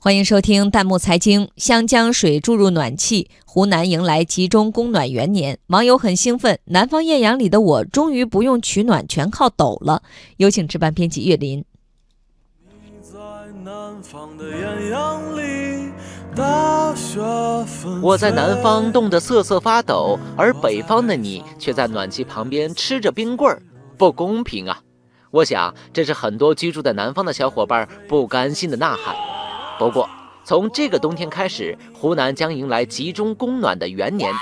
欢迎收听弹幕财经。湘江水注入暖气，湖南迎来集中供暖元年，网友很兴奋。南方艳阳里的我，终于不用取暖，全靠抖了。有请值班编辑岳林。我在南方冻得瑟瑟发抖，而北方的你却在暖气旁边吃着冰棍儿，不公平啊！我想，这是很多居住在南方的小伙伴不甘心的呐喊。不过，从这个冬天开始，湖南将迎来集中供暖的元年。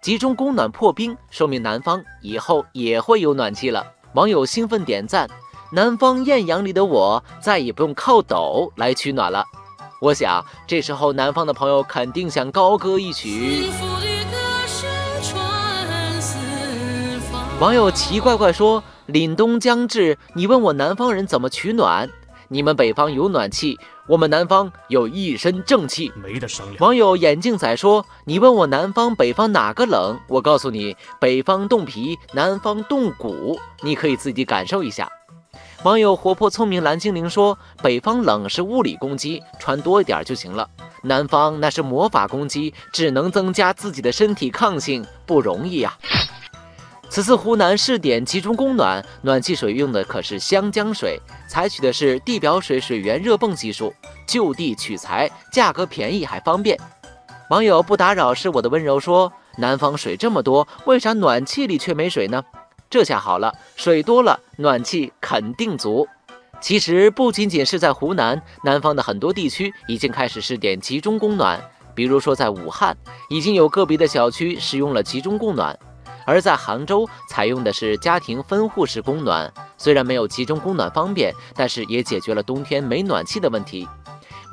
集中供暖破冰，说明南方以后也会有暖气了。网友兴奋点赞：“南方艳阳里的我，再也不用靠抖来取暖了。”我想，这时候南方的朋友肯定想高歌一曲。网友奇怪怪说：“凛冬将至，你问我南方人怎么取暖？”你们北方有暖气，我们南方有一身正气，没得商量。网友眼镜仔说：“你问我南方北方哪个冷？我告诉你，北方冻皮，南方冻骨，你可以自己感受一下。”网友活泼聪明蓝精灵说：“北方冷是物理攻击，穿多一点就行了；南方那是魔法攻击，只能增加自己的身体抗性，不容易呀。”此次湖南试点集中供暖，暖气水用的可是湘江水，采取的是地表水水源热泵技术，就地取材，价格便宜还方便。网友不打扰是我的温柔说：“南方水这么多，为啥暖气里却没水呢？”这下好了，水多了，暖气肯定足。其实不仅仅是在湖南，南方的很多地区已经开始试点集中供暖，比如说在武汉，已经有个别的小区使用了集中供暖。而在杭州采用的是家庭分户式供暖，虽然没有集中供暖方便，但是也解决了冬天没暖气的问题。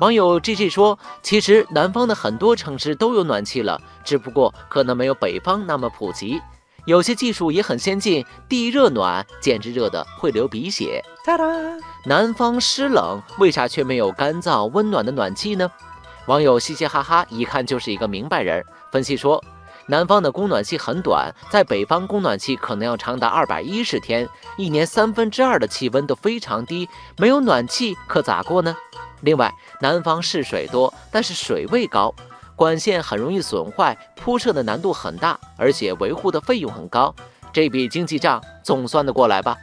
网友 G G 说：“其实南方的很多城市都有暖气了，只不过可能没有北方那么普及。有些技术也很先进，地热暖简直热得会流鼻血。”南方湿冷，为啥却没有干燥温暖的暖气呢？网友嘻嘻哈哈，一看就是一个明白人，分析说。南方的供暖期很短，在北方供暖期可能要长达二百一十天，一年三分之二的气温都非常低，没有暖气可咋过呢？另外，南方是水多，但是水位高，管线很容易损坏，铺设的难度很大，而且维护的费用很高，这笔经济账总算得过来吧？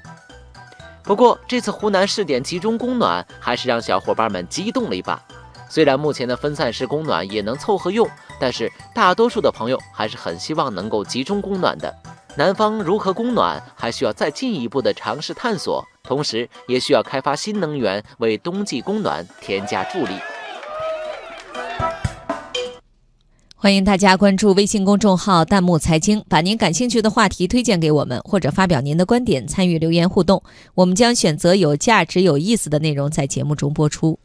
不过这次湖南试点集中供暖，还是让小伙伴们激动了一把。虽然目前的分散式供暖也能凑合用，但是大多数的朋友还是很希望能够集中供暖的。南方如何供暖，还需要再进一步的尝试探索，同时也需要开发新能源，为冬季供暖添加助力。欢迎大家关注微信公众号“弹幕财经”，把您感兴趣的话题推荐给我们，或者发表您的观点，参与留言互动，我们将选择有价值、有意思的内容在节目中播出。